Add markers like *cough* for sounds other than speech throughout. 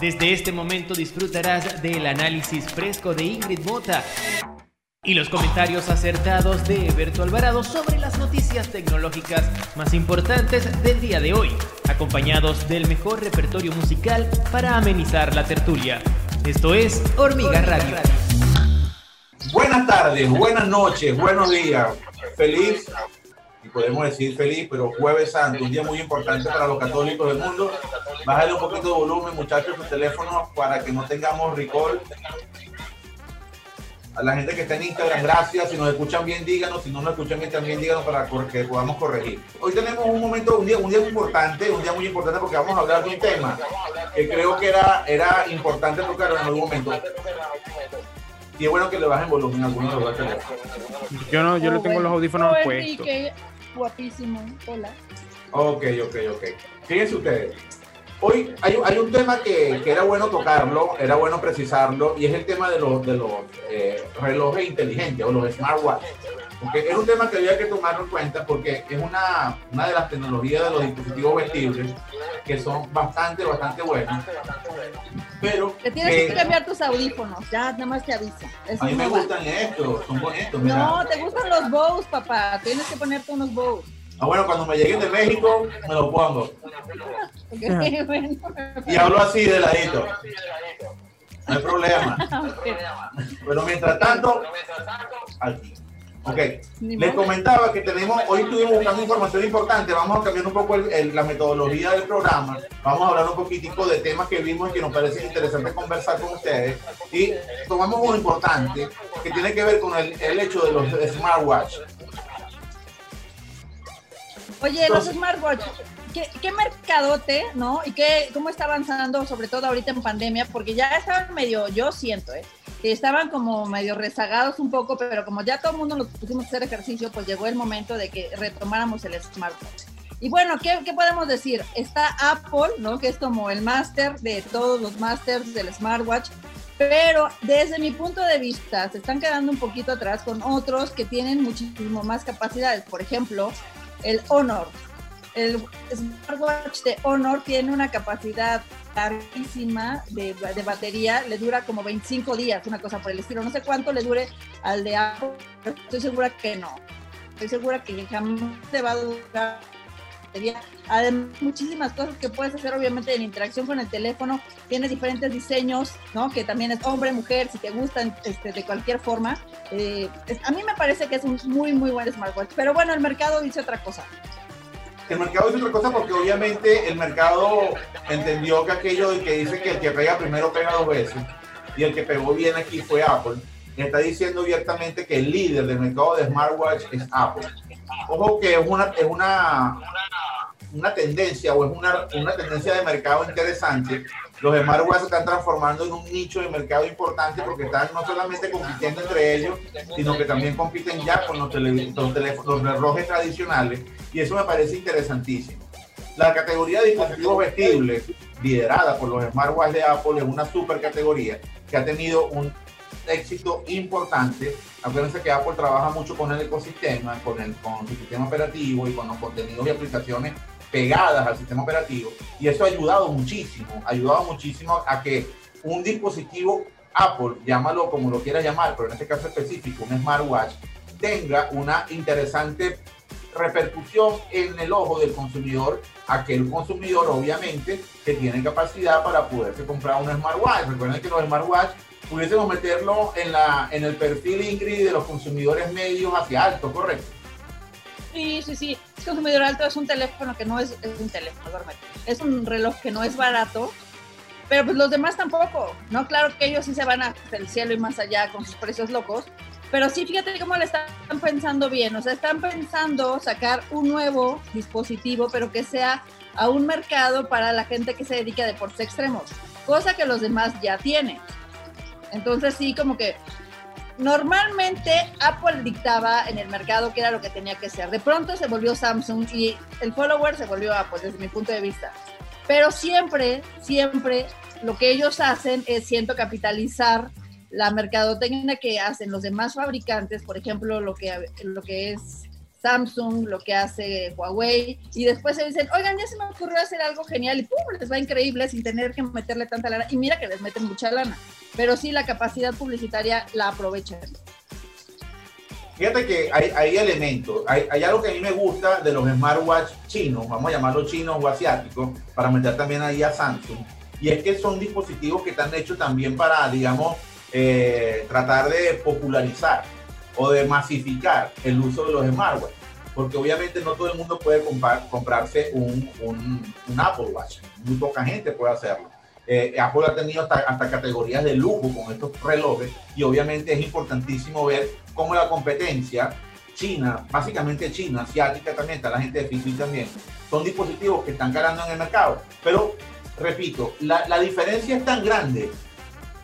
Desde este momento disfrutarás del análisis fresco de Ingrid Mota y los comentarios acertados de Eberto Alvarado sobre las noticias tecnológicas más importantes del día de hoy, acompañados del mejor repertorio musical para amenizar la tertulia. Esto es Hormiga Radio. Buenas tardes, buenas noches, buenos días. Feliz, y podemos decir feliz, pero Jueves Santo, un día muy importante para los católicos del mundo. Bájale un poquito de volumen, muchachos, su teléfono para que no tengamos recall a la gente que está en Instagram, gracias. Si nos escuchan bien, díganos. Si no nos escuchan bien, también díganos para que podamos corregir. Hoy tenemos un momento, un día, un día muy importante, un día muy importante porque vamos a hablar de un tema que creo que era, era importante tocar en algún momento. Y es bueno que le bajen volumen a algunos de los teléfonos. Yo no, yo le tengo los audífonos puestos. Guapísimo. Hola. Ok, ok, ok. Fíjense ustedes. Hoy hay, hay un tema que, que, era bueno tocarlo, era bueno precisarlo, y es el tema de los, de los eh, relojes inteligentes o los smartwatches. Porque es un tema que había que tomarlo en cuenta porque es una, una de las tecnologías de los dispositivos vestibles que son bastante, bastante buenas. Pero. Te tienes que, cambiar tus audífonos, ya nada más te aviso. a mí me gustan estos, son bonitos. No, te gustan los bows, papá. Tienes que ponerte unos bows. Ah, bueno, cuando me lleguen de México, me los pongo. Y hablo así de ladito. No hay problema. Pero mientras tanto, aquí. Ok, les comentaba que tenemos, hoy estuvimos buscando información importante, vamos a cambiar un poco la metodología del programa, vamos a hablar un poquitico de temas que vimos y que nos parece interesante conversar con ustedes y tomamos uno importante que tiene que ver con el, el hecho de los smartwatch. Oye, los smartwatch, ¿qué, ¿qué, mercadote, no? ¿Y qué, cómo está avanzando, sobre todo ahorita en pandemia? Porque ya estaban medio, yo siento, ¿eh? Que estaban como medio rezagados un poco, pero como ya todo el mundo nos pusimos a hacer ejercicio, pues llegó el momento de que retomáramos el smartwatch. Y bueno, ¿qué, ¿qué, podemos decir? Está Apple, ¿no? Que es como el máster de todos los másters del smartwatch. Pero desde mi punto de vista, se están quedando un poquito atrás con otros que tienen muchísimo más capacidades. Por ejemplo, el Honor. El smartwatch de Honor tiene una capacidad larguísima de, de, batería, le dura como 25 días, una cosa por el estilo. No sé cuánto le dure al de Apple, pero estoy segura que no. Estoy segura que jamás te va a durar batería. Además, muchísimas cosas que puedes hacer, obviamente, en interacción con el teléfono. Tiene diferentes diseños, ¿no? Que también es hombre, mujer, si te gustan este, de cualquier forma. Eh, a mí me parece que es un muy, muy buen smartwatch. Pero bueno, el mercado dice otra cosa. El mercado dice otra cosa porque obviamente el mercado entendió que aquello de que dice que el que pega primero pega dos veces y el que pegó bien aquí fue Apple. Y está diciendo abiertamente que el líder del mercado de smartwatch es Apple. Ojo que es una, es una, una tendencia o es una, una tendencia de mercado interesante. Los smartwatches se están transformando en un nicho de mercado importante porque están no solamente compitiendo entre ellos, sino que también compiten ya con los, los, teléfonos, los relojes tradicionales. Y eso me parece interesantísimo. La categoría de dispositivos vestibles, liderada por los smartwatches de Apple, es una super categoría que ha tenido un éxito importante. Acuérdense que Apple trabaja mucho con el ecosistema, con, el, con su sistema operativo y con los contenidos y aplicaciones pegadas al sistema operativo. Y eso ha ayudado muchísimo, ha ayudado muchísimo a que un dispositivo Apple, llámalo como lo quieras llamar, pero en este caso específico, un smartwatch, tenga una interesante repercusión en el ojo del consumidor, aquel consumidor obviamente que tiene capacidad para poderse comprar un smartwatch. Recuerden que los smartwatch pudiésemos meterlo en, la, en el perfil Ingrid de los consumidores medios hacia alto, ¿correcto? Sí, sí, sí. Es consumidor alto es un teléfono que no es, es un teléfono, es un reloj que no es barato, pero pues los demás tampoco, ¿no? Claro que ellos sí se van hasta el cielo y más allá con sus precios locos, pero sí, fíjate cómo le están pensando bien, o sea, están pensando sacar un nuevo dispositivo, pero que sea a un mercado para la gente que se dedica a deportes extremos, cosa que los demás ya tienen. Entonces sí, como que normalmente Apple dictaba en el mercado qué era lo que tenía que ser. De pronto se volvió Samsung y el follower se volvió Apple desde mi punto de vista. Pero siempre, siempre lo que ellos hacen es, siento, capitalizar la mercadotecnia que hacen los demás fabricantes, por ejemplo, lo que, lo que es Samsung, lo que hace Huawei, y después se dicen, oigan, ya se me ocurrió hacer algo genial y ¡pum! les va increíble sin tener que meterle tanta lana. Y mira que les meten mucha lana, pero sí la capacidad publicitaria la aprovechan. Fíjate que hay, elementos, hay, hay, algo que a mí me gusta de los smartwatch chinos, vamos a llamarlos chinos o asiáticos, para meter también ahí a Samsung, y es que son dispositivos que están hechos también para, digamos, eh, tratar de popularizar o de masificar el uso de los smartwatches, porque obviamente no todo el mundo puede comprar, comprarse un, un, Apple Watch, muy poca gente puede hacerlo. Eh, Apple ha tenido hasta, hasta, categorías de lujo con estos relojes y obviamente es importantísimo ver cómo la competencia china, básicamente china, asiática también, está la gente de Fiji también, son dispositivos que están calando en el mercado. Pero, repito, la, la diferencia es tan grande,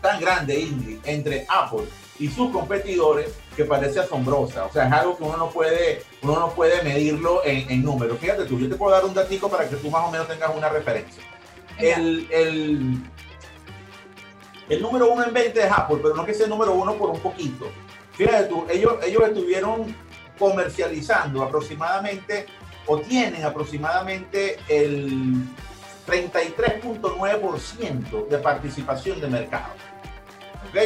tan grande, Ingrid, entre Apple y sus competidores que parece asombrosa. O sea, es algo que uno no puede, uno no puede medirlo en, en números. Fíjate tú, yo te puedo dar un datico para que tú más o menos tengas una referencia. El, el, el, número uno en venta es Apple, pero no que sea el número uno por un poquito. Fíjate tú, ellos, ellos estuvieron comercializando aproximadamente o tienen aproximadamente el 33.9% de participación de mercado. ¿Ok?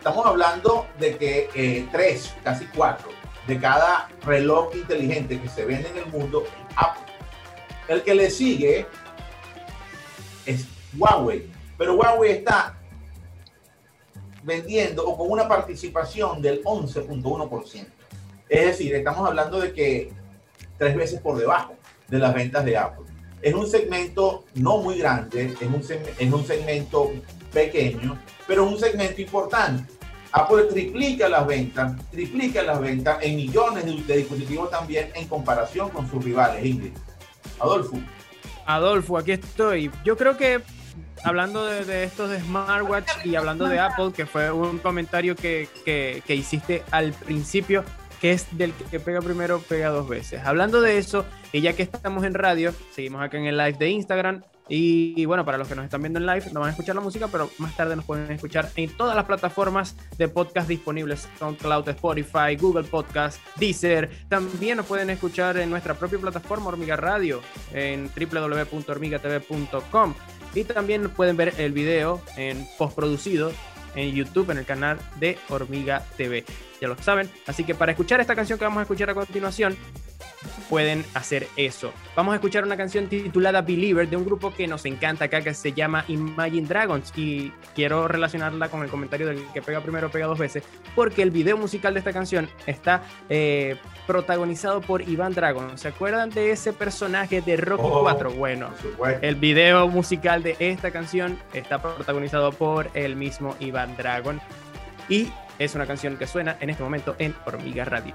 Estamos hablando de que eh, tres, casi cuatro, de cada reloj inteligente que se vende en el mundo, Apple. El que le sigue es Huawei, pero Huawei está vendiendo o con una participación del 11.1%. Es decir, estamos hablando de que tres veces por debajo de las ventas de Apple. Es un segmento no muy grande, es un, es un segmento pequeño, pero es un segmento importante. Apple triplica las ventas, triplica las ventas en millones de, dispositivos también en comparación con sus rivales. Adolfo. Adolfo, aquí estoy. Yo creo que hablando de, de, estos de smartwatch y hablando de Apple, que fue un comentario que, que, que, hiciste al principio, que es del que pega primero, pega dos veces. Hablando de eso, y ya que estamos en radio, seguimos acá en el live de Instagram. Y, bueno, para los que nos están viendo en live, no van a escuchar la música, pero más tarde nos pueden escuchar en todas las plataformas de podcast disponibles: SoundCloud, Spotify, Google Podcast, Deezer. También nos pueden escuchar en nuestra propia plataforma Hormiga Radio, en www.hormigatv.com. Y también pueden ver el video en postproducido en YouTube en el canal de Hormiga TV. Ya lo saben. Así que para escuchar esta canción que vamos a escuchar a continuación, pueden hacer eso. Vamos a escuchar una canción titulada Believer de un grupo que nos encanta acá que se llama Imagine Dragons y quiero relacionarla con el comentario del que pega primero pega dos veces porque el video musical de esta canción está eh, protagonizado por Iván Dragon. ¿Se acuerdan de ese personaje de Rocky oh, 4? Bueno, el video musical de esta canción está protagonizado por el mismo Iván Dragon y es una canción que suena en este momento en Hormiga Radio.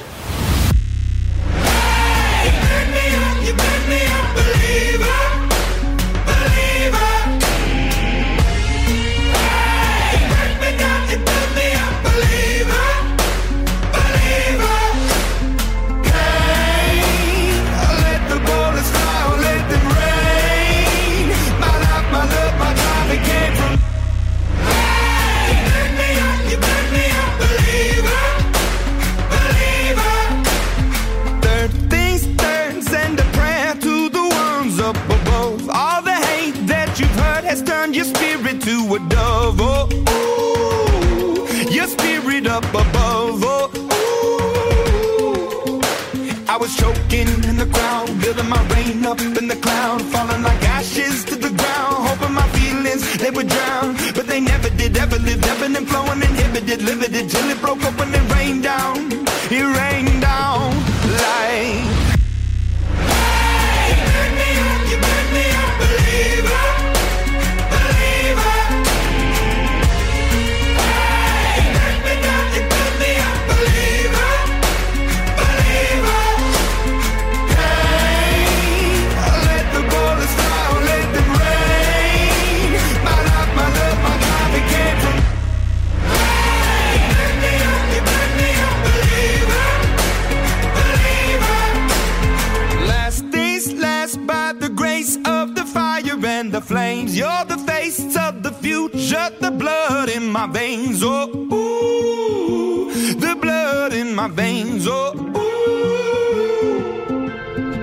Drown. But they never did, ever lived, ebbing and flowing, inhibited, limited, till it broke up my veins. Oh, ooh, the blood in my veins. Oh, ooh.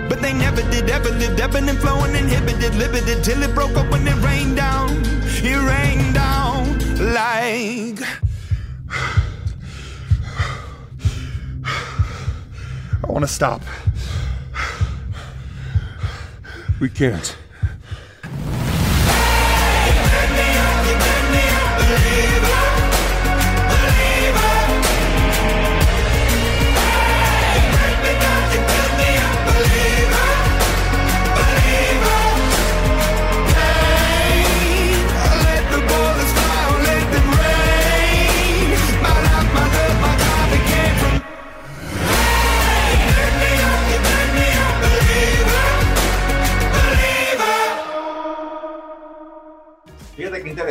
But they never did, ever lived, ebbing and flowing, inhibited, limited, till it broke up when it rained down. It rained down like. I want to stop. We can't.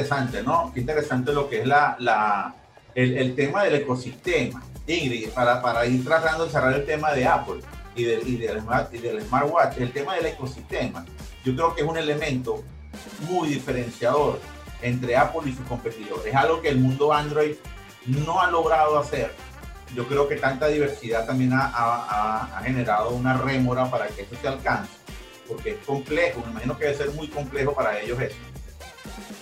Interesante, ¿no? Qué interesante lo que es la, la, el, el tema del ecosistema. Ingrid, para, para ir tratando de cerrar el tema de Apple y, del- y del, y del smartwatch, el tema del ecosistema, yo creo que es un elemento muy diferenciador entre Apple y sus competidores. Es algo que el mundo Android no ha logrado hacer. Yo creo que tanta diversidad también ha, ha- ha- generado una rémora para que eso se alcance, porque es complejo, me imagino que debe ser muy complejo para ellos eso.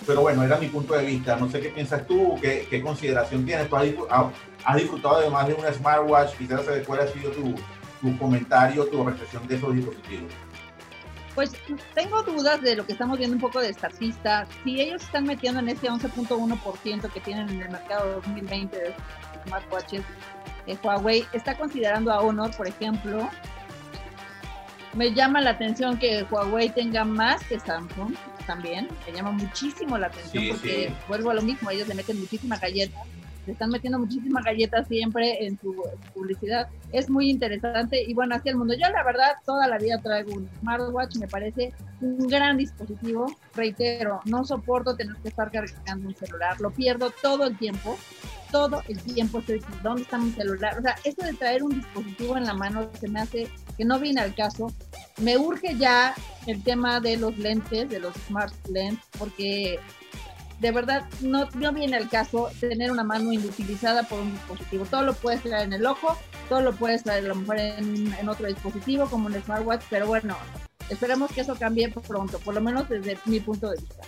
Pero bueno, era mi punto de vista. No sé qué piensas tú, qué, qué consideración tienes. Tú has, disfr- ah, has disfrutado además de una smartwatch, quizás cuál ha sido tu, tu comentario, tu reflexión de esos dispositivos. Pues tengo dudas de lo que estamos viendo un poco de estatista. Si ellos están metiendo en ese 11.1% que tienen en el mercado 2020 de smartwatches, eh, Huawei está considerando a Honor, por ejemplo. Me llama la atención que Huawei tenga más que Samsung también. Me llama muchísimo la atención Sí, porque sí. vuelvo a lo mismo, ellos le meten muchísima galleta. Le están metiendo muchísimas galletas siempre en su publicidad. Es muy interesante y bueno, así el mundo. Yo la verdad toda la vida traigo un smartwatch, me parece un gran dispositivo. Reitero, no soporto tener que estar cargando un celular, lo pierdo todo el tiempo. Todo el tiempo estoy diciendo, ¿dónde está mi celular? O sea, esto de traer un dispositivo en la mano se me hace que no viene al caso. Me urge ya el tema de los lentes, de los smart lens, porque de verdad no, no viene al caso tener una mano inutilizada por un dispositivo. Todo lo puedes traer en el ojo, todo lo puedes traer a lo mejor en, en otro dispositivo como un smartwatch, pero bueno, esperemos que eso cambie pronto, por lo menos desde mi punto de vista.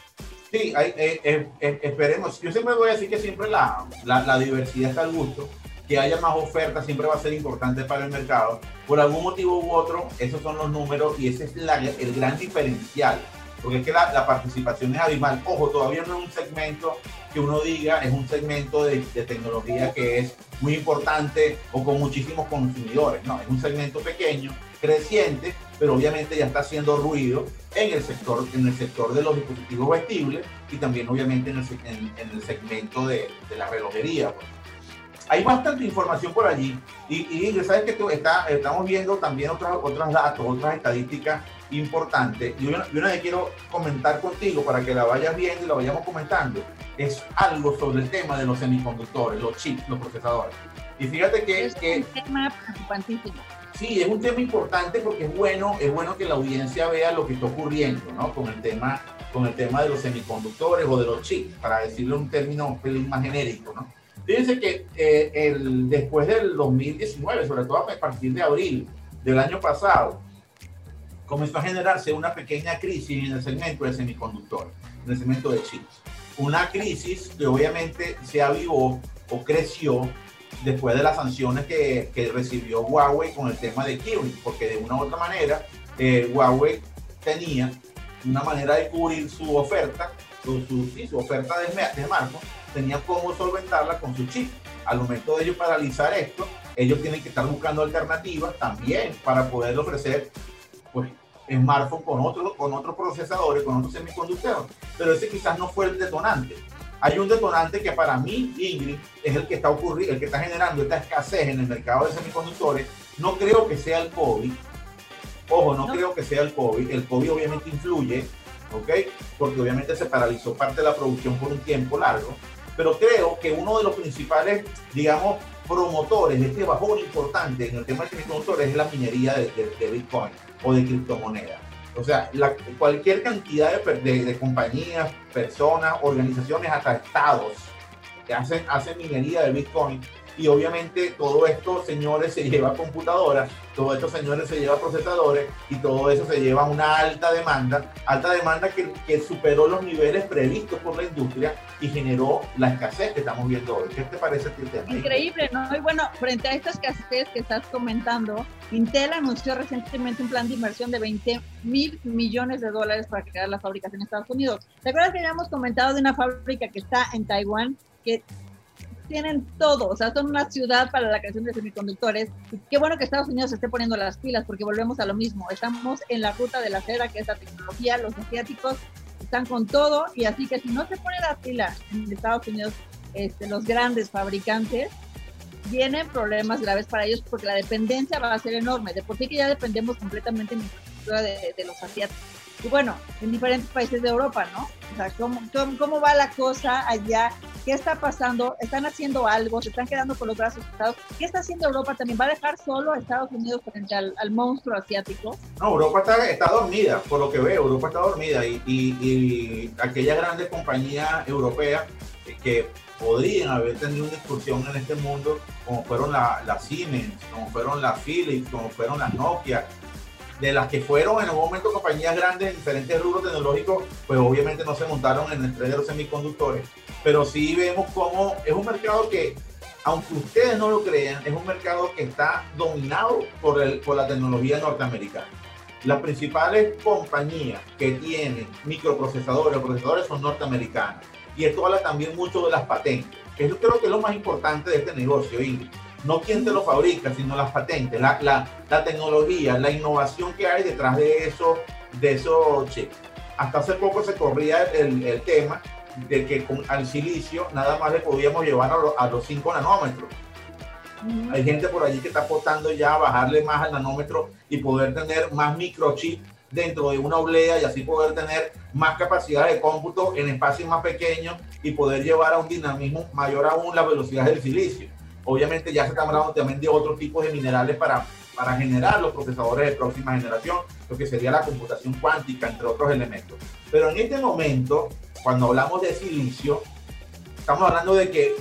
Sí, hay- eh, eh, eh, esperemos. Yo siempre voy a decir que siempre la, la, la diversidad está al gusto. Que haya más ofertas siempre va a ser importante para el mercado. Por algún motivo u otro, esos son los números y ese es la- el gran diferencial. Porque es que la, participación es abismal. Ojo, todavía no es un segmento que uno diga, es un segmento de, tecnología que es muy importante o con muchísimos consumidores. No, es un segmento pequeño, creciente, pero obviamente ya está haciendo ruido en el sector, en el sector de los dispositivos vestibles y también obviamente en el, se- en- en el segmento de, de la relojería. pues. Hay bastante información por allí y, y sabes que tú está, estamos viendo también otros, otros datos, otras estadísticas importantes y una, y una que quiero comentar contigo para que la vayas viendo y la vayamos comentando es algo sobre el tema de los semiconductores, los chips, los procesadores. Y fíjate que, Es que un tema preocupantísimo. Sí, es un tema importante porque es bueno, es bueno que la audiencia vea lo que está ocurriendo, ¿no? Con el tema, con el tema de los semiconductores o de los chips, para decirlo en un término un pelín más genérico, ¿no? Fíjense que eh, el, después del 2019, sobre todo a partir de abril del año pasado, comenzó a generarse una pequeña crisis en el segmento de semiconductores, en el segmento de chips. Una crisis que obviamente se avivó o creció después de las sanciones que, que recibió Huawei con el tema de Kirin, porque de una u otra manera eh, Huawei tenía una manera de cubrir su oferta su, su, sí, su oferta de, de tenían cómo solventarla con su chip. Al momento de ellos paralizar esto, ellos tienen que estar buscando alternativas también para poder ofrecer pues, smartphone con otros con otros procesadores, con otros semiconductores. Pero ese quizás no fue el detonante. Hay un detonante que para mí, Ingrid, es el que está ocurriendo, el que está generando esta escasez en el mercado de semiconductores. No creo que sea el COVID. Ojo, no, no. creo que sea el COVID. El COVID obviamente influye, ¿ok? Porque obviamente se paralizó parte de la producción por un tiempo largo. Pero creo que uno de los principales, digamos, promotores de este bajón importante en el tema de semiconductores es la minería de, Bitcoin o de criptomonedas. O sea, cualquier cantidad de, compañías, personas, organizaciones, hasta estados que hacen minería de Bitcoin. Y obviamente todo esto, señores, se lleva a computadoras, todo esto, señores, se lleva a procesadores y todo eso se lleva a una alta demanda, alta demanda que, que superó los niveles previstos por la industria y generó la escasez que estamos viendo hoy. ¿Qué te parece este tema? Increíble, ¿no? Y bueno, frente a esta escasez que estás comentando, Intel anunció recientemente un plan de inversión de 20 mil millones de dólares para crear la fábrica en Estados Unidos. ¿Te acuerdas que habíamos comentado de una fábrica que está en Taiwán que tienen todo, o sea, son una ciudad para la creación de semiconductores. Qué bueno que Estados Unidos se esté poniendo las pilas, porque volvemos a lo mismo. Estamos en la ruta de la cera, que es la tecnología. Los asiáticos están con todo, y así que si no se pone la pila en Estados Unidos, este, los grandes fabricantes, vienen problemas graves para ellos porque la dependencia va a ser enorme. De por sí que ya dependemos completamente de, de los asiáticos y bueno, en diferentes países de Europa, ¿no? O sea, ¿cómo, ¿cómo, cómo, va la cosa allá? ¿Qué está pasando? ¿Están haciendo algo? ¿Se están quedando con los brazos cruzados? ¿Qué está haciendo Europa también? ¿Va a dejar solo a Estados Unidos frente al, monstruo asiático? No, Europa está, está, dormida, por lo que veo, Europa está dormida y, y, y aquellas grandes compañías europeas que podrían haber tenido una excursión en este mundo, como fueron la, la Siemens, como fueron las Philips, como fueron las Nokia, de las que fueron en un momento compañías grandes en diferentes rubros tecnológicos, pues obviamente no se montaron en el tren de los semiconductores, pero sí vemos cómo es un mercado que, aunque ustedes no lo crean, es un mercado que está dominado por, el, por la tecnología norteamericana. Las principales compañías que tienen microprocesadores o procesadores son norteamericanas. Y esto habla también mucho de las patentes. Eso creo que es lo más importante de este negocio, Ingrid no quién te lo fabrica, sino las patentes, la, la, la, tecnología, la innovación que hay detrás de eso, de esos chips. Hasta hace poco se corría el, el tema de que con, al silicio nada más le podíamos llevar a, lo, a los 5 nanómetros. Uh -huh. Hay gente por allí que está apostando ya a bajarle más al nanómetro y poder tener más microchip dentro de una oblea y así poder tener más capacidad de cómputo en espacios más pequeños y poder llevar a un dinamismo mayor aún la velocidad del silicio obviamente ya se está hablando también de otros tipos de minerales para, para generar los procesadores de próxima generación, lo que sería la computación cuántica, entre otros elementos. Pero en este momento, cuando hablamos de silicio, estamos hablando de que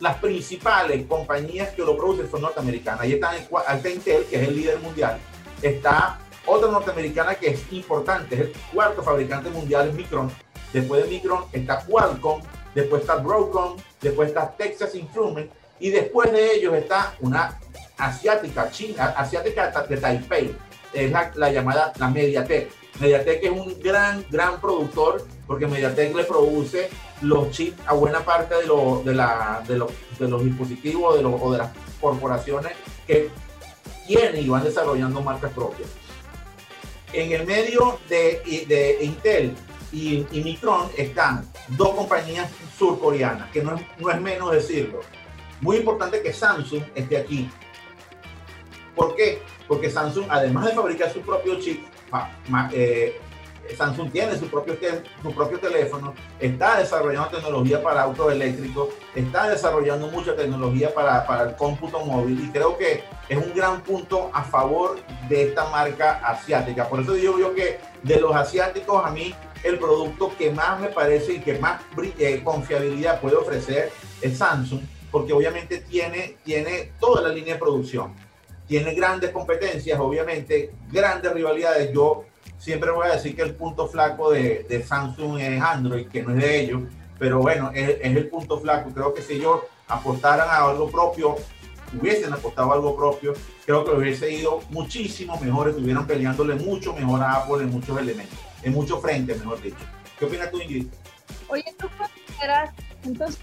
las principales compañías que lo producen son norteamericanas. Ahí está, está Intel, que es el líder mundial. Está otra norteamericana que es importante, es el cuarto fabricante mundial, es Micron. Después de Micron está Qualcomm, después está Broadcom, después está Texas Instruments y después de ellos está una asiática, china, asiática de Taipei, es la, la, llamada la Mediatek. Mediatek es un gran, gran productor porque Mediatek le produce los chips a buena parte de, lo, de, la, de, lo, de los dispositivos de lo, o de las corporaciones que tienen y van desarrollando marcas propias. En el medio de, de Intel y, Micron están dos compañías surcoreanas, que no es, no es menos decirlo. Muy importante que Samsung esté aquí. ¿Por qué? Porque Samsung, además de fabricar su propio chip, eh, Samsung tiene su propio, su propio teléfono, está desarrollando tecnología para autos eléctricos, está desarrollando mucha tecnología para, para el cómputo móvil y creo que es un gran punto a favor de esta marca asiática. Por eso digo yo que de los asiáticos a mí el producto que más me parece y que más eh, confiabilidad puede ofrecer es Samsung, porque obviamente tiene, tiene toda la línea de producción. Tiene grandes competencias, obviamente, grandes rivalidades. Yo siempre voy a decir que el punto flaco de, de Samsung es Android, que no es de ellos, pero bueno, es, es, el punto flaco. Creo que si ellos apostaran a algo propio, hubiesen apostado a algo propio, creo que hubiese ido muchísimo mejor, estuvieran peleándole mucho mejor a Apple en muchos elementos en muchos frentes, mejor dicho. ¿Qué opinas tú, Ingrid? Oye, ¿tú consideras, entonces,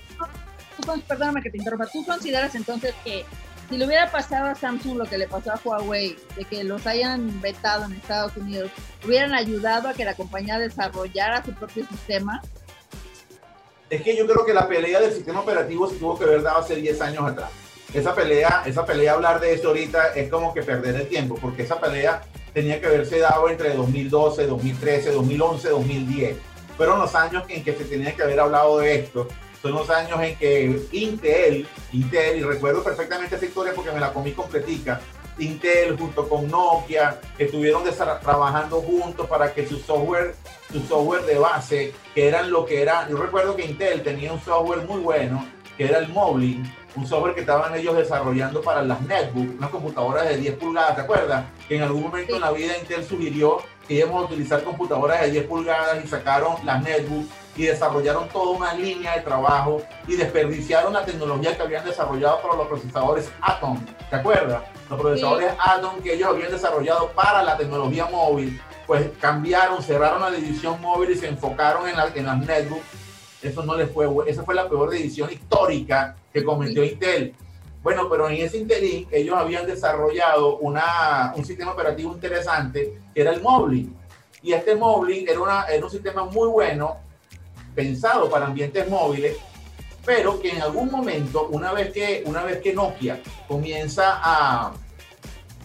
tú, perdóname que te interrumpa, ¿tú consideras entonces que si le hubiera pasado a Samsung lo que le pasó a Huawei, de que los hayan vetado en Estados Unidos, hubieran ayudado a que la compañía desarrollara su propio sistema? Es que yo creo que la pelea del sistema operativo se tuvo que haber dado hace 10 años atrás. Esa pelea, esa pelea, hablar de eso ahorita es como que perder el tiempo, porque esa pelea tenía que haberse dado entre 2012, 2013, 2011, 2010. Fueron los años en que se tenía que haber hablado de esto. Son los años en que Intel, Intel, y recuerdo perfectamente esa historia porque me la comí completica, Intel junto con Nokia estuvieron trabajando juntos para que su software, su software de base, que eran lo que era, yo recuerdo que Intel tenía un software muy bueno, que era el Moblin, un software que estaban ellos desarrollando para las netbooks, unas computadoras de 10 pulgadas, ¿te acuerdas? Que en algún momento en la vida Intel sugirió que íbamos a utilizar computadoras de 10 pulgadas y sacaron las netbooks y desarrollaron toda una línea de trabajo y desperdiciaron la tecnología que habían desarrollado para los procesadores Atom, ¿te acuerdas? Los procesadores Atom que ellos habían desarrollado para la tecnología móvil, pues cambiaron, cerraron la división móvil y se enfocaron en, la- en las netbooks. Eso no les fue, esa fue la peor decisión histórica que cometió Intel. Bueno, pero en ese interín ellos habían desarrollado una, un sistema operativo interesante que era el Moblin. Y este Moblin era, una, era un sistema muy bueno, pensado para ambientes móviles, pero que en algún momento, una vez que, una vez que Nokia comienza a,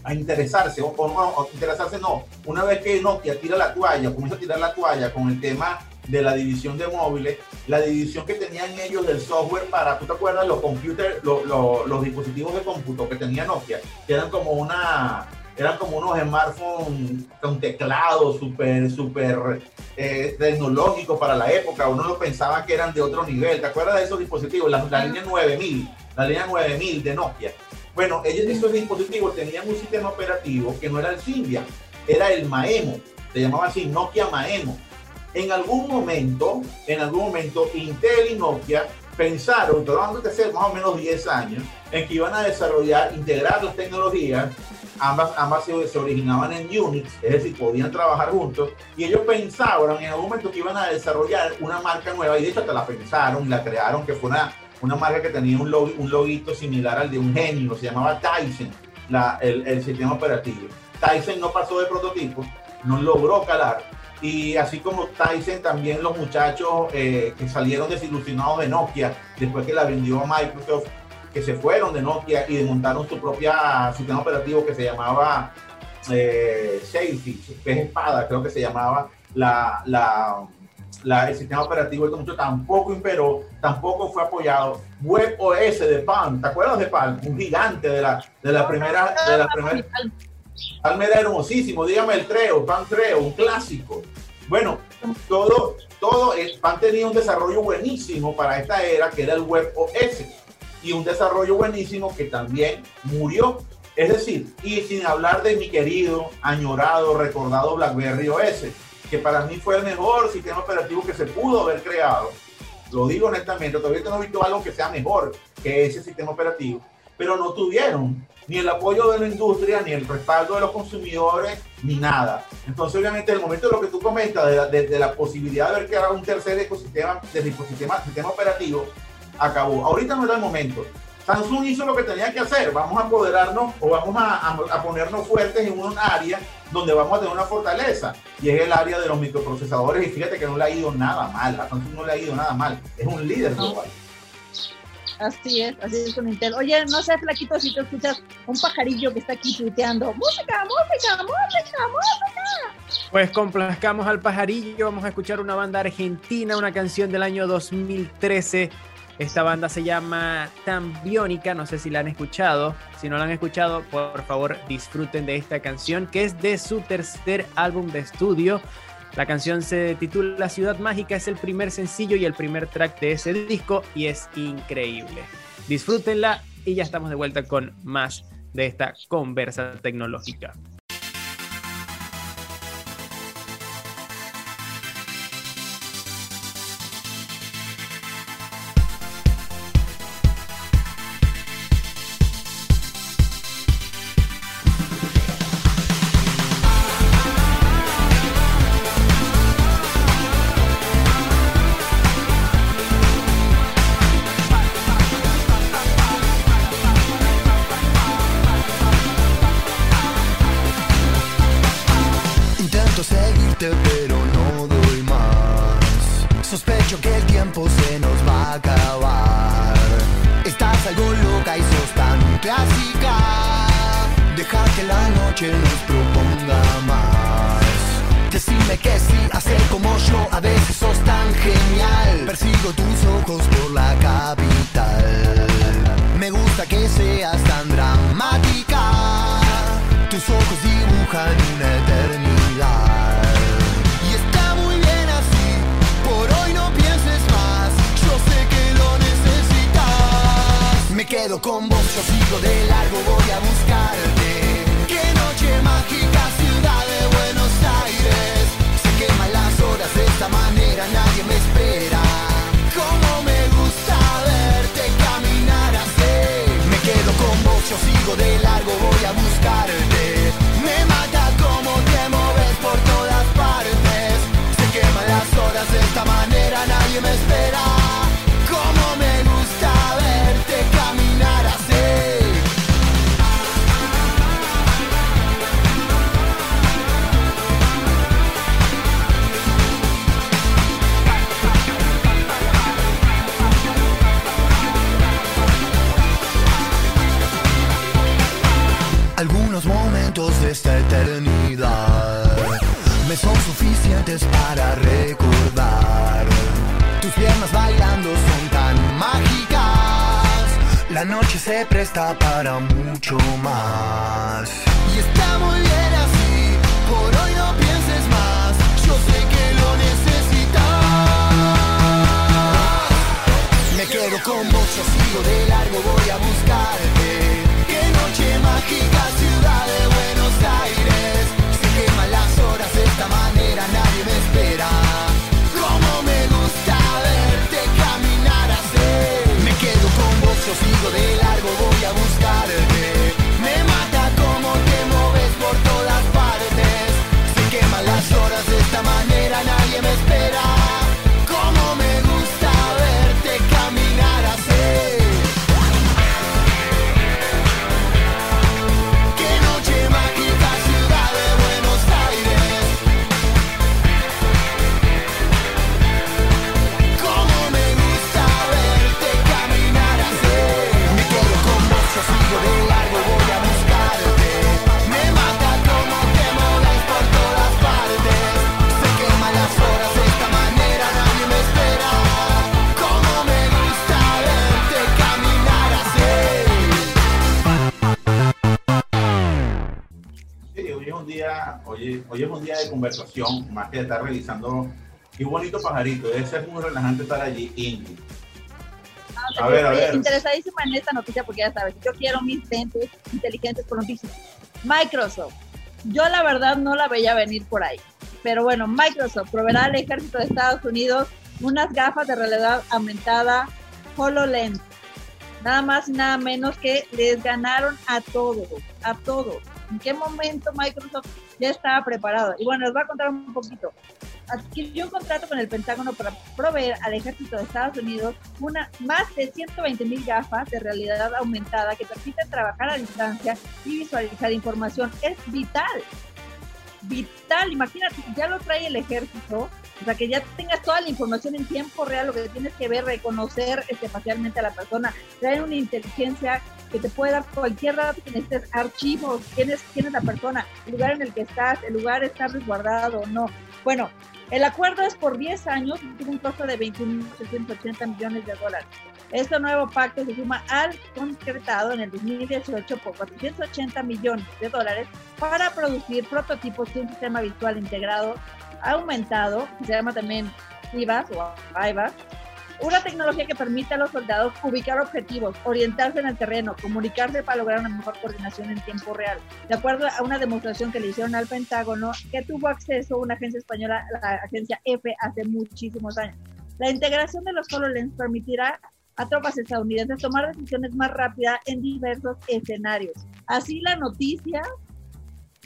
a interesarse, o, o o interesarse no, una vez que Nokia tira la toalla, comienza a tirar la toalla con el tema de la división de móviles, la división que tenían ellos del software para, ¿tú te acuerdas? Los computers, lo- lo- los dispositivos de cómputo que tenía Nokia, que eran como una, eran como unos smartphones con teclado súper, súper eh, tecnológicos para la época, uno lo pensaba que eran de otro nivel, ¿te acuerdas de esos dispositivos? La, la línea 9000, la línea 9000 de Nokia. Bueno, ellos, esos dispositivos tenían un sistema operativo que no era el Symbian, era el Maemo, se llamaba así, Nokia Maemo. En algún momento, en algún momento, Intel y Nokia pensaron, tratando de hacer más o menos 10 años, en que iban a desarrollar, integrar las tecnologías, ambas, ambas se, originaban en Unix, es decir, podían trabajar juntos, y ellos pensaban en algún momento que iban a desarrollar una marca nueva, y de hecho hasta la pensaron, la crearon, que fue una, una marca que tenía un, log, un similar al de un genio, se llamaba Tyson, la, el, el sistema operativo. Tyson no pasó de prototipo, no logró calar, y así como Tyson, también los muchachos eh, que salieron desilusionados de Nokia después que la vendió a Microsoft, que se fueron de Nokia y montaron su propia sistema operativo que se llamaba eh, Sailfish, pez espada, creo que se llamaba la, la, el sistema operativo de muchachos tampoco imperó, tampoco fue apoyado. Web OS de Palm, ¿te acuerdas de Palm? Un gigante de la, de la primera, de la primera, Palm era hermosísimo, dígame el Treo, Pan Treo, un clásico. Bueno, todo, todo, eh, Pan tenía un desarrollo buenísimo para esta era, que era el Web OS, y un desarrollo buenísimo que también murió. Es decir, y sin hablar de mi querido, añorado, recordado BlackBerry OS, que para mí fue el mejor sistema operativo que se pudo haber creado. Lo digo honestamente, todavía no he visto algo que sea mejor que ese sistema operativo, pero no tuvieron ni el apoyo de la industria, ni el respaldo de los consumidores, ni nada. Entonces, obviamente, el momento de lo que tú comentas, de la, de, de la posibilidad de haber creado un tercer ecosistema de dispositivo, sistema operativo, acabó. Ahorita no era el momento. Samsung hizo lo que tenía que hacer. Vamos a apoderarnos o vamos a, a, a ponernos fuertes en un área donde vamos a tener una fortaleza. Y es el área de los microprocesadores. Y fíjate que no le ha ido nada mal. A Samsung no le ha ido nada mal. Es un líder global. Así es, así es con Intel. Oye, no sé, Flaquito, si tú escuchas un pajarillo que está aquí tuiteando, música, música, música, música. Pues complazcamos al pajarillo, vamos a escuchar una banda argentina, una canción del año 2013. Esta banda se llama Tambiónica, no sé si la han escuchado. Si no la han escuchado, por favor disfruten de esta canción, que es de su tercer álbum de estudio. La canción se titula Ciudad Mágica, es el primer sencillo y el primer track de ese disco y es increíble. Disfrútenla y ya estamos de vuelta con más de esta conversa tecnológica. De largo, voy a buscarte. Se presta para mucho más. Y está muy bien así. Por hoy no pienses más. Yo sé que lo necesitas. Me quedo con vos, yo sigo de largo, voy a buscarte. Qué noche mágica, ciudad de Buenos Aires. Se queman las horas de esta manera, nadie yo sigo de largo, voy a buscarte. Conversación, más que estar revisando. Qué bonito pajarito, debe ser muy relajante estar allí, Ingrid. A ver, a ver. Interesadísima en esta noticia porque ya sabes, yo quiero mis lentes inteligentes con noticias. Microsoft. Yo la verdad no la veía venir por ahí. Pero bueno, Microsoft proveerá al ejército de Estados Unidos unas gafas de realidad aumentada HoloLens. Nada más y nada menos que les ganaron a todos, a todos. ¿En qué momento Microsoft ya estaba preparado? Y bueno, les voy a contar un poquito. Adquirió un contrato con el Pentágono para proveer al ejército de Estados Unidos una, más de 120 mil gafas de realidad aumentada que permiten trabajar a distancia y visualizar información. Es vital, vital. Imagínate, ya lo trae el ejército, o sea, que ya tengas toda la información en tiempo real, lo que tienes que ver, reconocer este, facialmente a la persona, trae una inteligencia que te puede dar cualquier dato que necesites, archivos, quién es, quién es la persona, el lugar en el que estás, el lugar está resguardado o no. Bueno, el acuerdo es por 10 años tiene un costo de 21.880 millones de dólares. Este nuevo pacto se suma al concretado en el 2018 por 480 millones de dólares para producir prototipos de un sistema visual integrado aumentado, que se llama también IVAS o IVAS, una tecnología que permite a los soldados ubicar objetivos, orientarse en el terreno, comunicarse para lograr una mejor coordinación en tiempo real. De acuerdo a una demostración que le hicieron al Pentágono, que tuvo acceso una agencia española, la agencia F, hace muchísimos años. La integración de los HoloLens permitirá a tropas estadounidenses tomar decisiones más rápidas en diversos escenarios. Así la noticia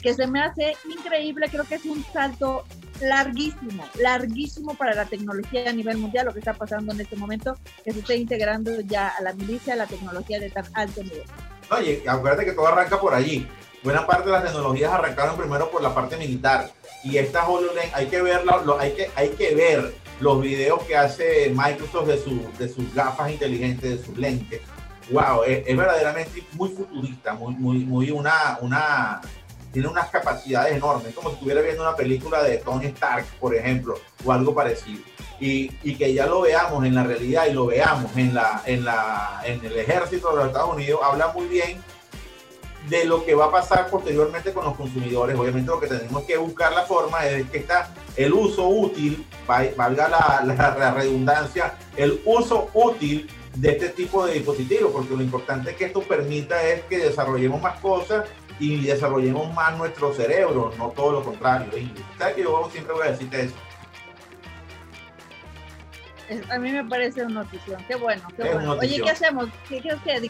que se me hace increíble, creo que es un salto larguísimo, larguísimo para la tecnología a nivel mundial, lo que está pasando en este momento, que se esté integrando ya a la milicia, la tecnología de tan alto nivel. Oye, acuérdate que todo arranca por allí. Buena parte de las tecnologías arrancaron primero por la parte militar. Y esta HoloLens hay que verla, lo- hay, que, hay que ver los videos que hace Microsoft de, su, de sus gafas inteligentes, de sus lentes. Wow, es, es verdaderamente muy futurista, muy, muy, muy una, una, tiene unas capacidades enormes, como si estuviera viendo una película de Tony Stark, por ejemplo, o algo parecido. Y, y que ya lo veamos en la realidad y lo veamos en, la, en, la, en el ejército de los Estados Unidos, habla muy bien de lo que va a pasar posteriormente con los consumidores. Obviamente lo que tenemos que buscar la forma es que está el uso útil, va- valga la, la- la redundancia, el uso útil de este tipo de dispositivos, porque lo importante que esto permita es que desarrollemos más cosas y desarrollemos más nuestro cerebro, no todo lo contrario. Y sabes que yo siempre voy a decirte eso. Es- A mí me parece una notición. Qué bueno, qué Es bueno. Oye. ¿qué hacemos? ¿Qué quieres que otra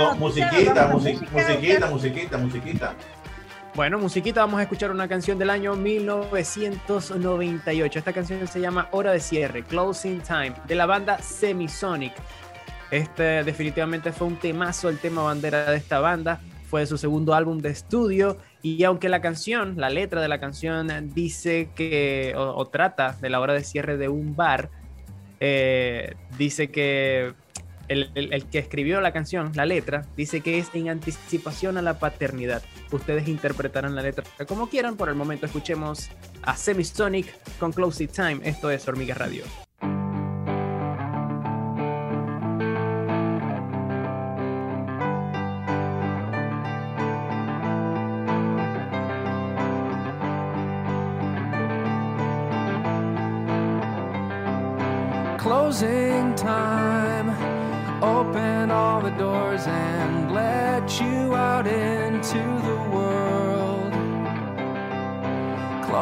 No, musiquita, ¿Vamos a music- música? musiquita, musiquita, musiquita. Bueno, musiquita, vamos a escuchar una canción del año 1998. Esta canción se llama Hora de Cierre, Closing Time, de la banda Semisonic. Este definitivamente fue un temazo, el tema bandera de esta banda. Fue su segundo álbum de estudio. Y aunque la canción, la letra de la canción dice que, o, trata de la hora de cierre de un bar, eh, dice que el, el- el que escribió la canción, la letra, dice que es en anticipación a la paternidad. Ustedes interpretarán la letra como quieran. Por el momento escuchemos a Semisonic con Close It Time. Esto es Hormiga Radio.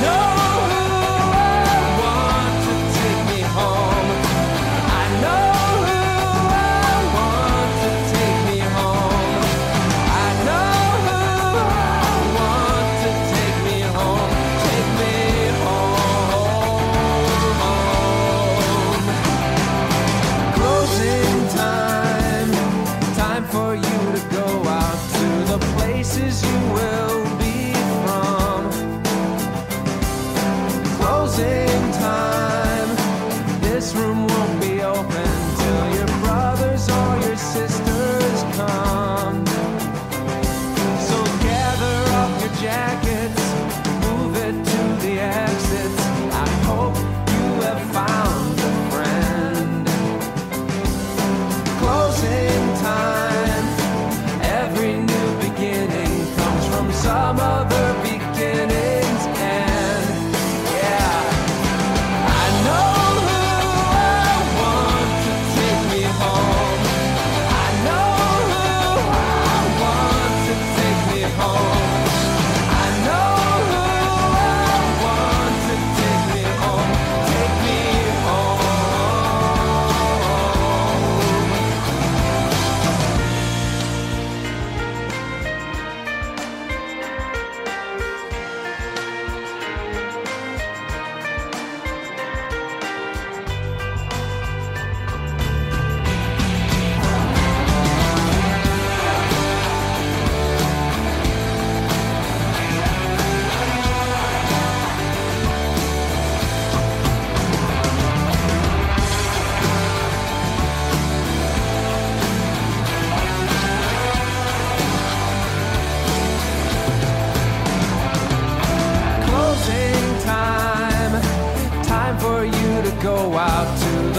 No!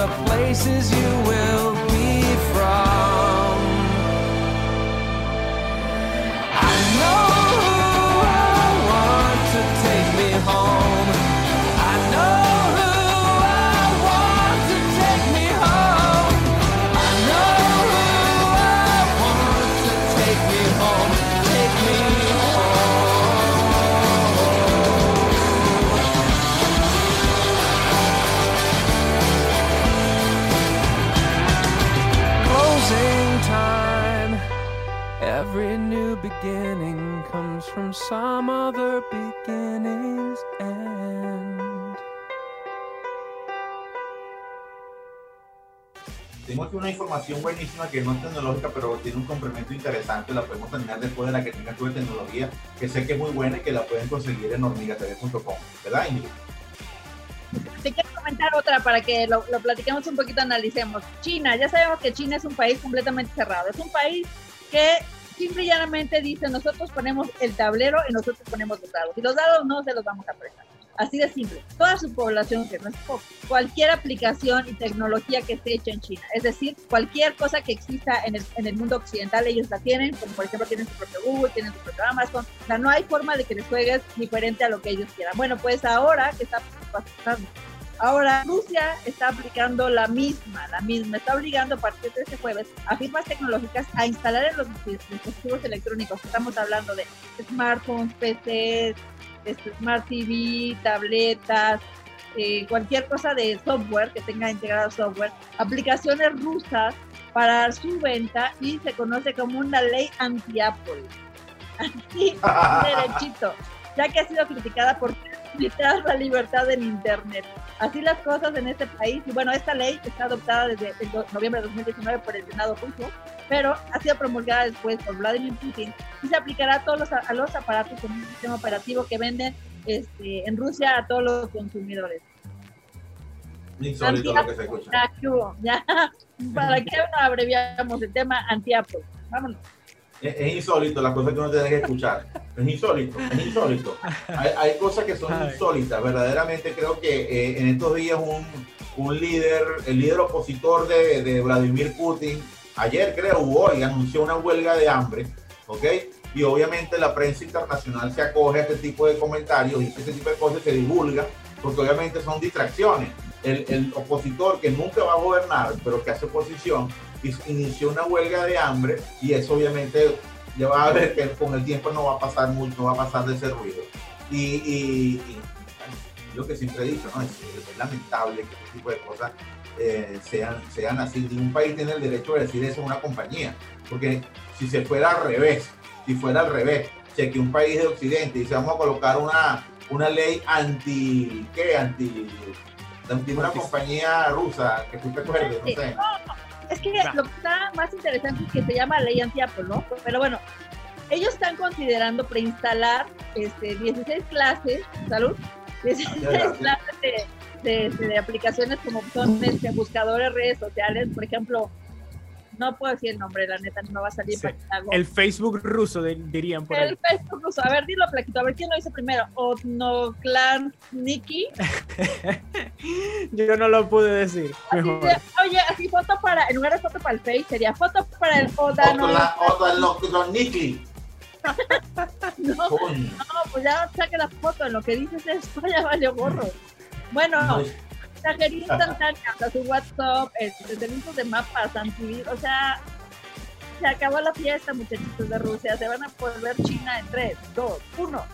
The places you will beginning comes from some other beginning's end. Tengo aquí una información buenísima que no es tecnológica, pero tiene un complemento interesante. La podemos terminar después de la que tenga tú de tecnología, que sé que es muy buena y que la pueden conseguir en hormigatv.com. ¿Verdad, Ingrid? Te quiero comentar otra para que lo, lo platiquemos un poquito, analicemos. China, ya sabemos que China es un país completamente cerrado. Es un país que simple y llanamente dice, nosotros ponemos el tablero y nosotros ponemos los dados. Y los dados no se los vamos a prestar. Así de simple. Toda su población, que no es poco, cualquier aplicación y tecnología que esté hecha en China, es decir, cualquier cosa que exista en el, en el mundo occidental, ellos la tienen, como por ejemplo tienen su propio Google, tienen su propio Amazon, o sea, no hay forma de que les juegues diferente a lo que ellos quieran. Bueno, pues ahora, ¿qué está pasando? Ahora Rusia está aplicando la misma, la misma, está obligando a partir de este jueves a firmas tecnológicas a instalar en los dispositivos electrónicos, estamos hablando de smartphones, PCs, este, Smart TV, tabletas, eh, cualquier cosa de software que tenga integrado software, aplicaciones rusas para su venta y se conoce como una ley anti-Apple. Así, *laughs* derechito, ya que ha sido criticada por limitar la libertad en Internet. Así las cosas en este país. Y bueno, esta ley está adoptada desde el noviembre de 2019 por el Senado ruso, pero ha sido promulgada después por Vladimir Putin y se aplicará a todos los, a los aparatos con un sistema operativo que venden este, en Rusia a todos los consumidores. Insólito lo que se escucha. Ya, ¿qué hubo? Ya, *laughs* ¿para qué no abreviamos el tema anti-Apple? Vámonos. Es, es insólito la cosa que uno tiene que escuchar. Es insólito, es insólito. Hay, hay cosas que son insólitas. Verdaderamente creo que eh, en estos días un, un líder, el líder opositor de, de Vladimir Putin, ayer creo, hoy, anunció una huelga de hambre, ¿ok? Y obviamente la prensa internacional se acoge a este tipo de comentarios y este tipo de cosas se divulga, porque obviamente son distracciones. El, el opositor que nunca va a gobernar, pero que hace oposición, inició una huelga de hambre y eso obviamente ya va a ver que con el tiempo no va a pasar mucho, no va a pasar de ese ruido. Y, y- y lo que siempre he dicho, ¿no? es, es lamentable que este tipo de cosas eh, sean, sean así. Ningún país tiene el derecho de decir eso a una compañía, porque si se fuera al revés, si fuera al revés, si aquí un país de Occidente dice vamos a colocar una, una ley anti, ¿qué? Anti, anti una compañía rusa, que tú te acuerdes, no sé. Es que lo que está más interesante es que se llama ley anti-Apple, ¿no? Pero bueno, ellos están considerando preinstalar este, 16 clases, salud, 16 gracias. clases de, de- de aplicaciones como son este, buscadores, redes sociales, por ejemplo, no puedo decir el nombre, la neta, no va a salir Sí. El Facebook ruso, de- dirían por ahí. El Facebook ruso. A ver, dilo, Plaquito. A ver quién lo dice primero. Otnoclan Nikki. *laughs* Yo no lo pude decir. Así Mejor. de, Oye, así foto para, en lugar de foto para el Face, sería foto para el Odano. Nikki. *laughs* No, no, pues ya saque la foto. En lo que dices esto *laughs* ya valió gorro. Bueno, No, mensajería instantánea, o sea, su WhatsApp, este, servicios de mapas, antivir, o sea, se acabó la fiesta, muchachitos de Rusia. Se van a volver China en 3, 2, 1.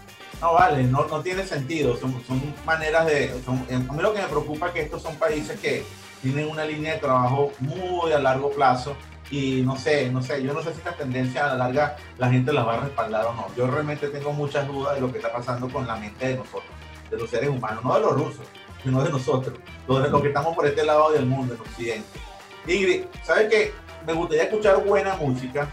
No vale, no, no tiene sentido. Son, son maneras de. Son, a mí lo que me preocupa es que estos son países que tienen una línea de trabajo muy a largo plazo y no sé, no sé, yo no sé si esta tendencia a la larga la gente las va a respaldar o no. Yo realmente tengo muchas dudas de lo que está pasando con la mente de nosotros, de los seres humanos, no de los rusos, sino de nosotros, los que estamos por este lado del mundo, en Occidente. Ingrid, ¿sabes qué? Me gustaría escuchar buena música,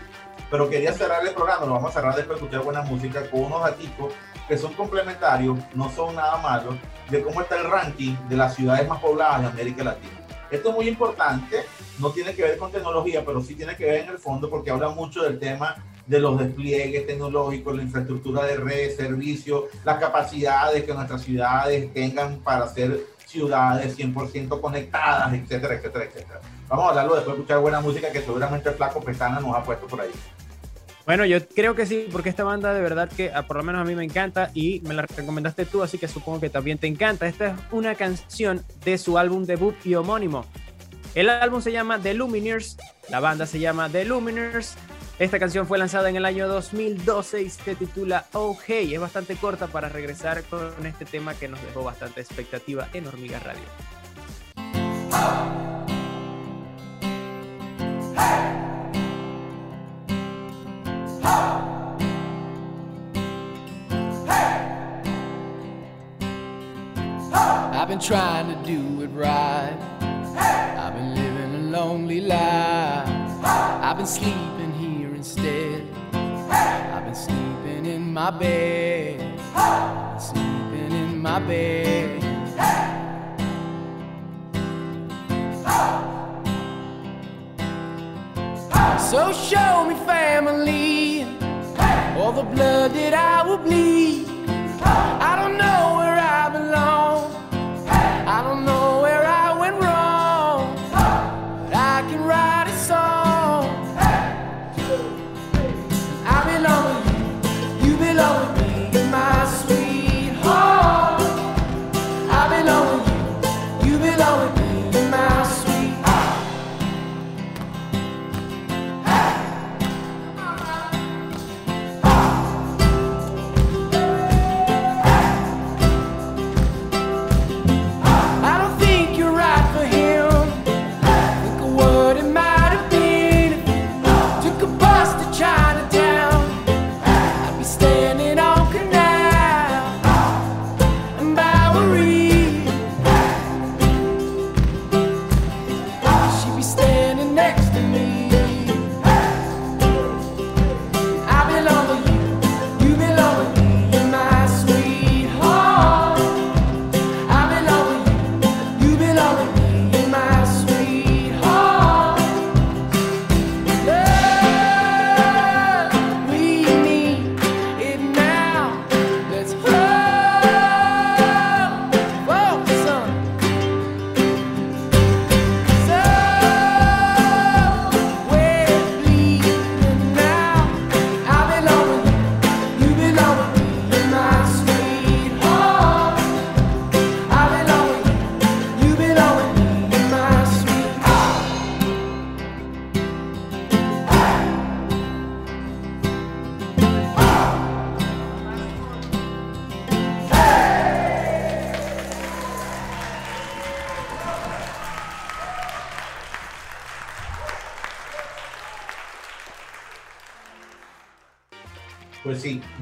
pero quería cerrar el programa, lo vamos a cerrar después de escuchar buena música con unos datos que son complementarios, no son nada malos, de cómo está el ranking de las ciudades más pobladas de América Latina. Esto es muy importante, no tiene que ver con tecnología, pero sí tiene que ver en el fondo porque habla mucho del tema de los despliegues tecnológicos, la infraestructura de redes, servicios, las capacidades que nuestras ciudades tengan para ser ciudades 100% conectadas, etcétera, etcétera, etcétera. Vamos a hablarlo después de escuchar buena música que seguramente el Flaco Pestana nos ha puesto por ahí. Bueno, yo creo que sí, porque esta banda de verdad que ah, por lo menos a mí me encanta y me la recomendaste tú, así que supongo que también te encanta. Esta es una canción de su álbum debut y homónimo. El álbum se llama The Lumineers, la banda se llama The Lumineers. Esta canción fue lanzada en el año 2012 y se titula Oh Hey. Es bastante corta para regresar con este tema que nos dejó bastante expectativa en Hormiga Radio. I've been trying to do it right. I've been living a lonely life. I've been sleeping. Instead. I've been sleeping in my bed. hey! Sleeping in my bed. So show me family, all the blood that I will bleed. I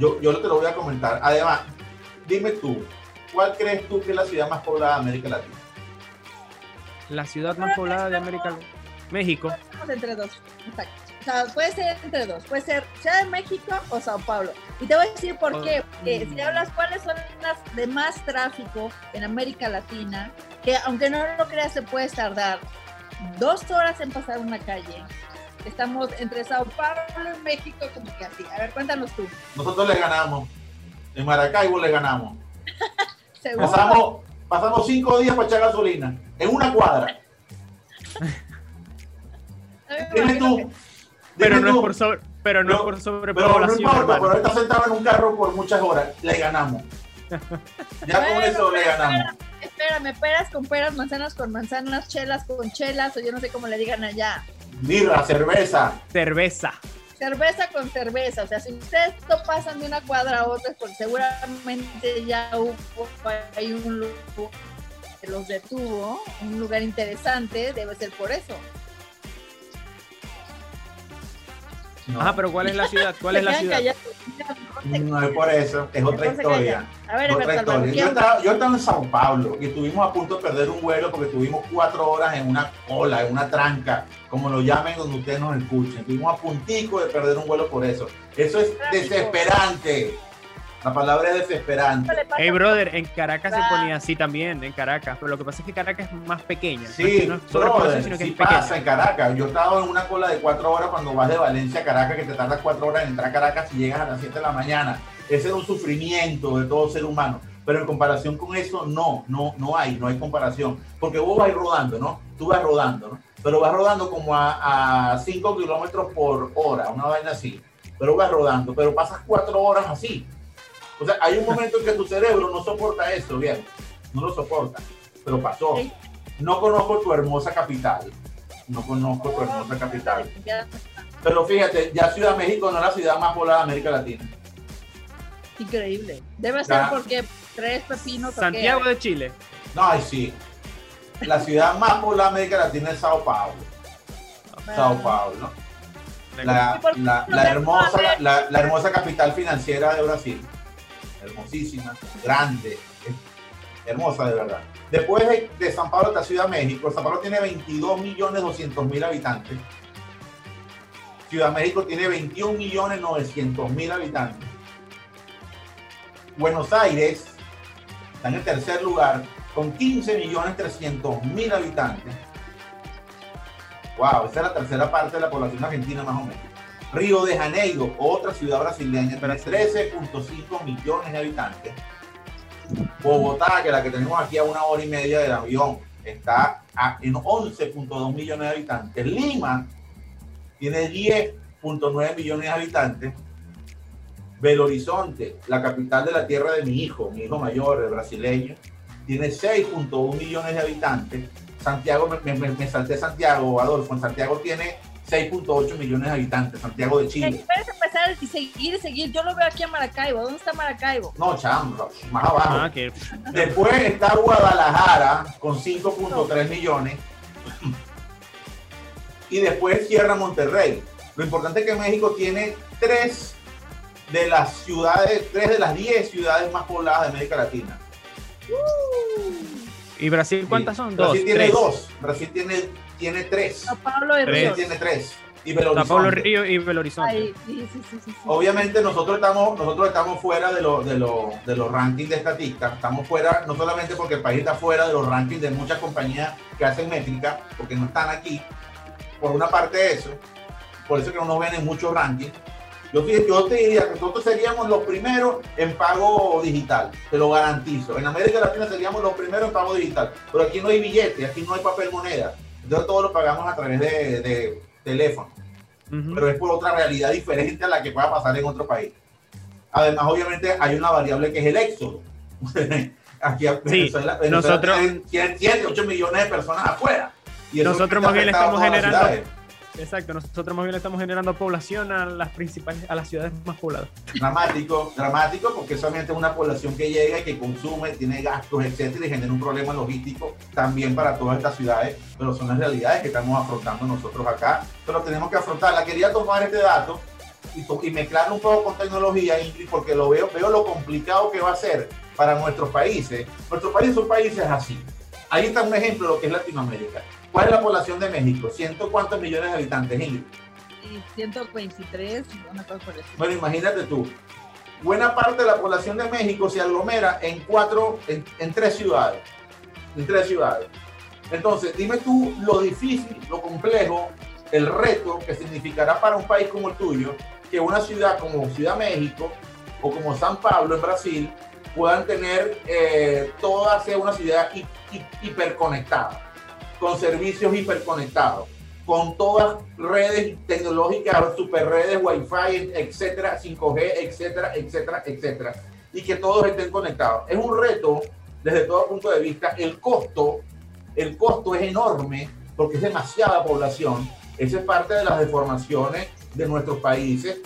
yo, yo te lo voy a comentar. Además, dime tú, ¿cuál crees tú que es la ciudad más poblada de América Latina? La ciudad más poblada de América Latina. México. Estamos entre dos. Exacto. O sea, puede ser entre dos. Puede ser Ciudad de México o Sao Paulo. Y te voy a decir por qué. Porque si hablas cuáles son las de más tráfico en América Latina, que aunque no lo creas, se puede tardar dos horas en pasar una calle. Estamos entre Sao Paulo y México, como que así. A ver, cuéntanos tú. Nosotros le ganamos. En Maracaibo le ganamos. *laughs* Seguro. Pasamos, pasamos cinco días para echar gasolina. En una cuadra. Dime tú. que- dime Pero no tú. por sobre, pero no, es por Pero no sobrepoblación, importa, hermano. pero ahorita sentado en un carro por muchas horas. Le ganamos. Ya con Bueno, eso le ganamos. Espérame, peras con peras, manzanas con manzanas, chelas con chelas, o yo no sé cómo le digan allá. Birra, cerveza. Cerveza. Cerveza con cerveza, o sea, si ustedes no pasan de una cuadra a otra, es porque seguramente ya hubo hay un lugar que los detuvo, un lugar interesante, debe ser por eso. No, Ajá, pero ¿cuál es la ciudad? ¿Cuál es la *laughs* ciudad? no es por eso, es otra historia. callan. A ver, Otra historia. ¿qué Yo estaba, yo estaba en Sao Paulo y estuvimos a punto de perder un vuelo porque tuvimos cuatro horas en una cola, en una tranca, como lo llamen donde ustedes nos escuchen. Estuvimos a puntico de perder un vuelo por eso. Eso es desesperante. La palabra es desesperante. Hey, brother, en Caracas se Va. ponía así también, en Caracas. Pero lo que pasa es que Caracas es más pequeña. No es Sí, que no es brother, sino que sí es pequeña. pasa en Caracas. Yo estaba en una cola de cuatro horas cuando vas de Valencia a Caracas, que te tardas cuatro horas en entrar a Caracas y llegas a las 7 de la mañana. Ese era un sufrimiento de todo ser humano. Pero en comparación con eso, no, no, no hay, no hay comparación. Porque vos vas rodando, ¿no? Tú vas rodando, ¿no? Pero vas rodando como a 5 kilómetros por hora, una vaina así. Pero vas rodando, pero pasas cuatro horas así. O sea, hay un momento en que tu cerebro no soporta eso, bien. No lo soporta. Pero pasó. No conozco tu hermosa capital. No conozco tu hermosa capital. Pero fíjate, ya Ciudad de México no es la ciudad más poblada de América Latina. Increíble. Debe ser Ya. porque tres pepinos. Santiago de Chile. No, ay, sí. La ciudad más poblada de América Latina es Sao Paulo. Sao Paulo. La, la- la hermosa, la, la hermosa capital financiera de Brasil. Hermosísima, grande. hermosa de verdad. Después de, San Pablo hasta Ciudad México, San Pablo tiene 22 millones 200 mil habitantes. Ciudad México tiene 21 millones 900 mil habitantes. Buenos Aires está en el tercer lugar con 15 millones 300 mil habitantes. Wow, esa es la tercera parte de la población argentina más o menos. Río de Janeiro, otra ciudad brasileña, tiene 13.5 millones de habitantes. Bogotá, que es la que tenemos aquí a una hora y media del avión, está en 11.2 millones de habitantes. Lima tiene 10.9 millones de habitantes. Belo Horizonte, la capital de la tierra de mi hijo, mi hijo mayor, el brasileño, tiene 6.1 millones de habitantes. Santiago, me, me- me salté Santiago, Adolfo, en Santiago tiene 6.8 millones de habitantes, Santiago de Chile. Puedes empezar y seguir y seguir. Yo lo veo aquí a Maracaibo. ¿Dónde está Maracaibo? No, chamo, más abajo. Ah, que Después está Guadalajara con 5.3 millones. Y después cierra Monterrey. Lo importante es que México tiene tres de las ciudades, tres de las 10 ciudades más pobladas de América Latina. ¿Y Brasil cuántas son? Dos, Brasil tiene tres. dos. Brasil tiene, tiene tres. Sao Paulo y. Río. Tiene tres. Y Belo Sao Paulo. Río y Belo Horizonte. Ahí, sí, sí, sí, sí, sí. Obviamente nosotros estamos, nosotros estamos fuera de, lo- de, lo- de los rankings de estadística, estamos fuera no solamente porque el país está fuera de los rankings de muchas compañías que hacen métrica, porque no están aquí, por una parte eso, por eso que no nos ven en muchos rankings. Yo, te- yo te diría que nosotros seríamos los primeros en pago digital, te lo garantizo. En América Latina seríamos los primeros en pago digital, pero aquí no hay billete, aquí no hay papel moneda, todo lo pagamos a través de, de teléfono pero es por otra realidad diferente a la que pueda pasar en otro país. Además, obviamente, hay una variable que es el éxodo. *laughs* Aquí a Venezuela, Venezuela nosotros- tiene- tiene 7, 8 millones de personas afuera. Y Nosotros más bien estamos generando-. Exacto, nosotros más bien estamos generando población a las principales, a las ciudades más pobladas. Dramático, dramático, porque solamente es una población que llega y que consume, tiene gastos, etcétera, y genera un problema logístico también para todas estas ciudades, pero son las realidades que estamos afrontando nosotros acá, pero tenemos que afrontarla. Quería tomar este dato y, y mezclarlo un poco con tecnología, Ingrid, porque lo veo, veo lo complicado que va a ser para nuestros países. Nuestros países son países así. Ahí está un ejemplo de lo que es Latinoamérica. ¿Cuál es la población de México? ¿Ciento cuántos millones de habitantes, Ingrid? Y 123, una cosa por eso. Bueno, imagínate tú. Buena parte de la población de México se aglomera en cuatro, en, en tres ciudades. En tres ciudades. Entonces, dime tú lo difícil, lo complejo, el reto que significará para un país como el tuyo que una ciudad como Ciudad México o como San Pablo en Brasil puedan tener eh, toda sea una ciudad hi- hi- hiperconectada, con servicios hiperconectados con todas redes tecnológicas, super redes, wifi, etcétera, 5G, etcétera, etcétera, etcétera, y que todos estén conectados. Es un reto desde todo punto de vista. El costo, el costo es enorme porque es demasiada población. Esa es parte de las deformaciones de nuestros países,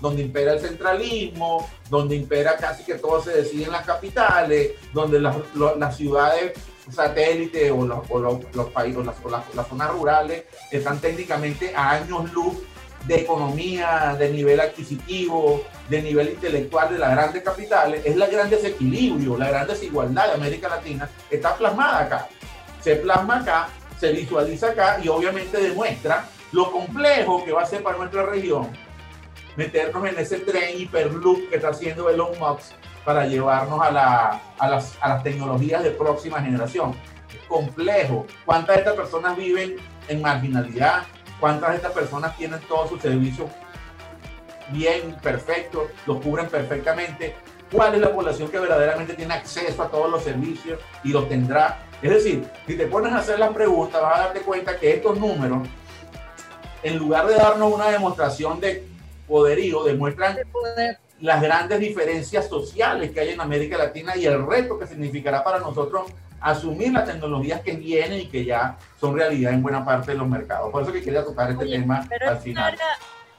donde impera el centralismo, donde impera casi que todo se decide en las capitales, donde las, ciudades satélites o, los, o los- los países las, o las- las zonas rurales están técnicamente a años luz de economía, de nivel adquisitivo, de nivel intelectual de las grandes capitales, es la gran desequilibrio, la gran desigualdad de América Latina, está plasmada acá. Se plasma acá, se visualiza acá y obviamente demuestra lo complejo que va a ser para nuestra región meternos en ese tren hiperloop que está haciendo Elon Musk para llevarnos a, la- a las, a las tecnologías de próxima generación. Complejo. ¿Cuántas de estas personas viven en marginalidad? ¿Cuántas de estas personas tienen todos sus servicios bien, perfectos, los cubren perfectamente? ¿Cuál es la población que verdaderamente tiene acceso a todos los servicios y los tendrá? Es decir, si te pones a hacer las preguntas, vas a darte cuenta que estos números, en lugar de darnos una demostración de poderío, demuestran. Las grandes diferencias sociales que hay en América Latina y el reto que significará para nosotros asumir las tecnologías que vienen y que ya son realidad en buena parte de los mercados. Por eso que quería tocar este Oye, tema al final. área,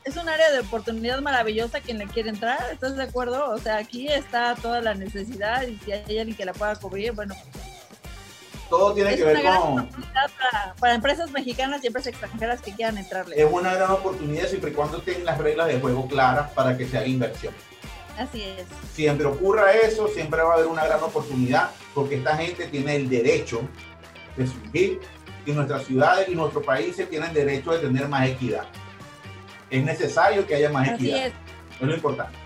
es un área de oportunidad maravillosa quien le quiere entrar, ¿estás de acuerdo? O sea, aquí está toda la necesidad y si hay alguien que la pueda cubrir, bueno, Todo tiene es que una ver gran con... oportunidad para, para empresas mexicanas y empresas extranjeras que quieran entrarle. Es una gran oportunidad siempre y cuando estén las reglas de juego claras para que se haga inversión. Así es. Siempre ocurra eso, siempre va a haber una gran oportunidad, porque esta gente tiene el derecho de surgir y nuestras ciudades y nuestros países tienen derecho de tener más equidad. Es necesario que haya más Así equidad. es. Es lo importante.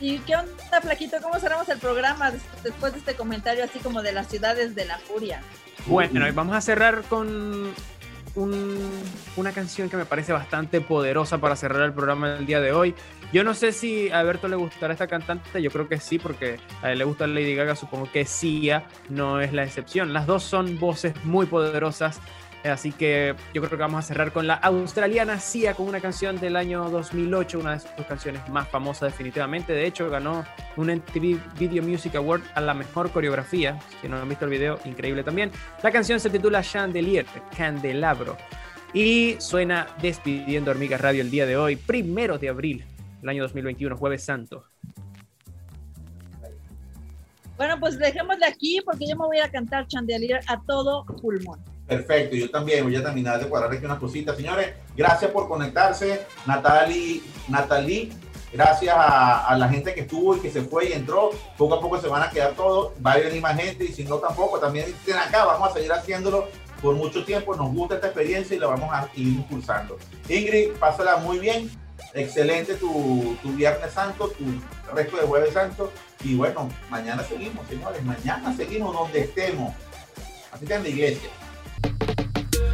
¿Y qué onda, Flaquito? ¿Cómo cerramos el programa des- después de este comentario así como de las ciudades de la furia? Bueno, y vamos a cerrar con un- una canción que me parece bastante poderosa para cerrar el programa del día de hoy. Yo no sé si a Alberto le gustará esta cantante, yo creo que sí, porque a él le gusta Lady Gaga, supongo que Sia no es la excepción. Las dos son voces muy poderosas, así que yo creo que vamos a cerrar con la australiana Sia con una canción del año 2008, una de sus canciones más famosas definitivamente. De hecho, ganó un MTV Video Music Award a la mejor coreografía. Si no han visto el video, increíble también. La canción se titula Chandelier, Candelabro. Y suena despidiendo Hormigas Radio el día de hoy, primero de abril, el año 2021, Jueves Santo. Bueno, pues dejémosle aquí porque yo me voy a cantar Chandelier a todo pulmón. Perfecto, yo también voy a terminar de cuadrar aquí unas cositas. Señores, gracias por conectarse. Natalie, Natalie gracias a, la gente que estuvo y que se fue y entró. Poco a poco se van a quedar todos. Va a venir más gente y si no tampoco, también estén acá. Vamos a seguir haciéndolo por mucho tiempo. Nos gusta esta experiencia y la vamos a ir impulsando. Ingrid, pásala muy bien. Excelente tu, tu Viernes Santo, tu resto de Jueves Santo. Y bueno, mañana seguimos, señores. Mañana seguimos donde estemos. Así que en la iglesia.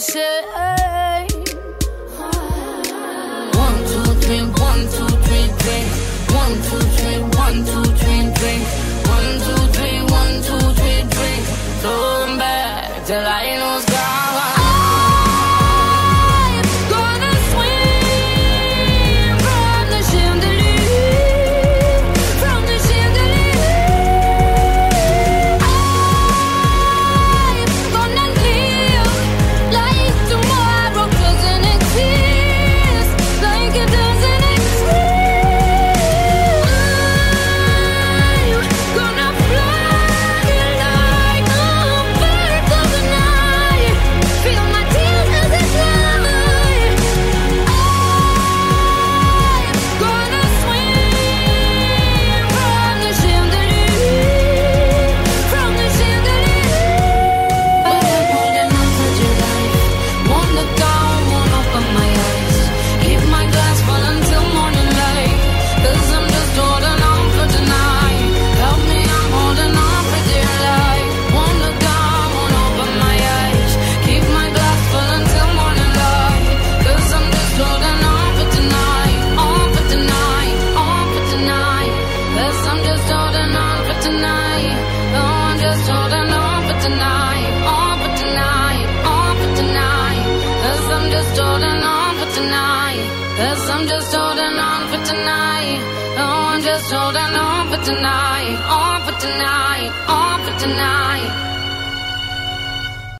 Shame. One, two, three, one, two, three, drink. One, two, three, one, two, three, drink. One, two, three, one, two, three, drink. Turn back till I